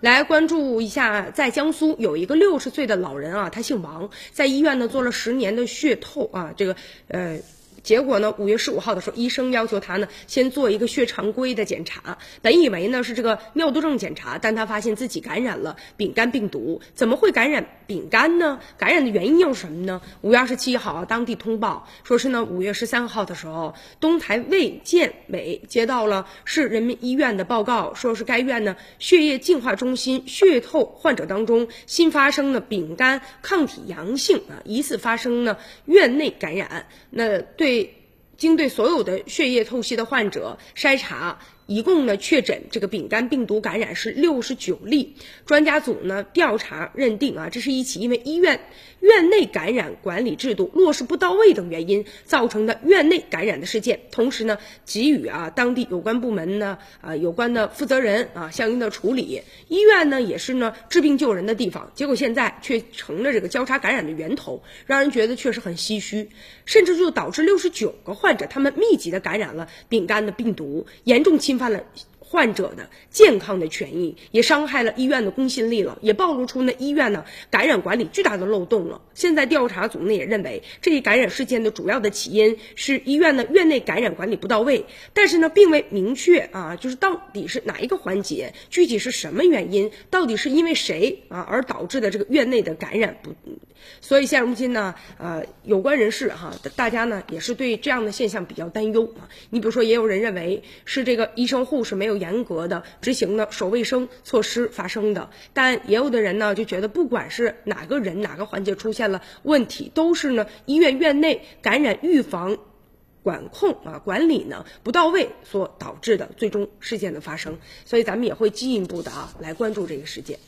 来关注一下，在江苏有一个六十岁的老人啊，他姓王，在医院呢做了十年的血透啊，这个呃。结果呢？五月十五号的时候，医生要求他呢先做一个血常规的检查。本以为呢是这个尿毒症检查，但他发现自己感染了丙肝病毒。怎么会感染丙肝呢？感染的原因又是什么呢？五月二十七号，当地通报说是呢，五月十三号的时候，东台卫健委接到了市人民医院的报告，说是该院呢血液净化中心血透患者当中新发生的丙肝抗体阳性啊，疑似发生呢院内感染。那对。对，经对所有的血液透析的患者筛查。一共呢确诊这个丙肝病毒感染是六十九例，专家组呢调查认定啊，这是一起因为医院院内感染管理制度落实不到位等原因造成的院内感染的事件，同时呢给予啊当地有关部门呢啊有关的负责人啊相应的处理。医院呢也是呢治病救人的地方，结果现在却成了这个交叉感染的源头，让人觉得确实很唏嘘，甚至就导致六十九个患者他们密集的感染了丙肝的病毒，严重侵。犯了患者的健康的权益，也伤害了医院的公信力了，也暴露出呢医院呢感染管理巨大的漏洞了。现在调查组呢也认为，这一感染事件的主要的起因是医院呢院内感染管理不到位，但是呢并未明确啊，就是到底是哪一个环节，具体是什么原因，到底是因为谁啊而导致的这个院内的感染不？所以现如今呢，呃，有关人士哈，大家呢也是对这样的现象比较担忧啊。你比如说，也有人认为是这个医生护士没有严格的执行呢守卫生措施发生的，但也有的人呢就觉得，不管是哪个人哪个环节出现了问题，都是呢医院院内感染预防管控啊管理呢不到位所导致的最终事件的发生。所以咱们也会进一步的啊来关注这个事件。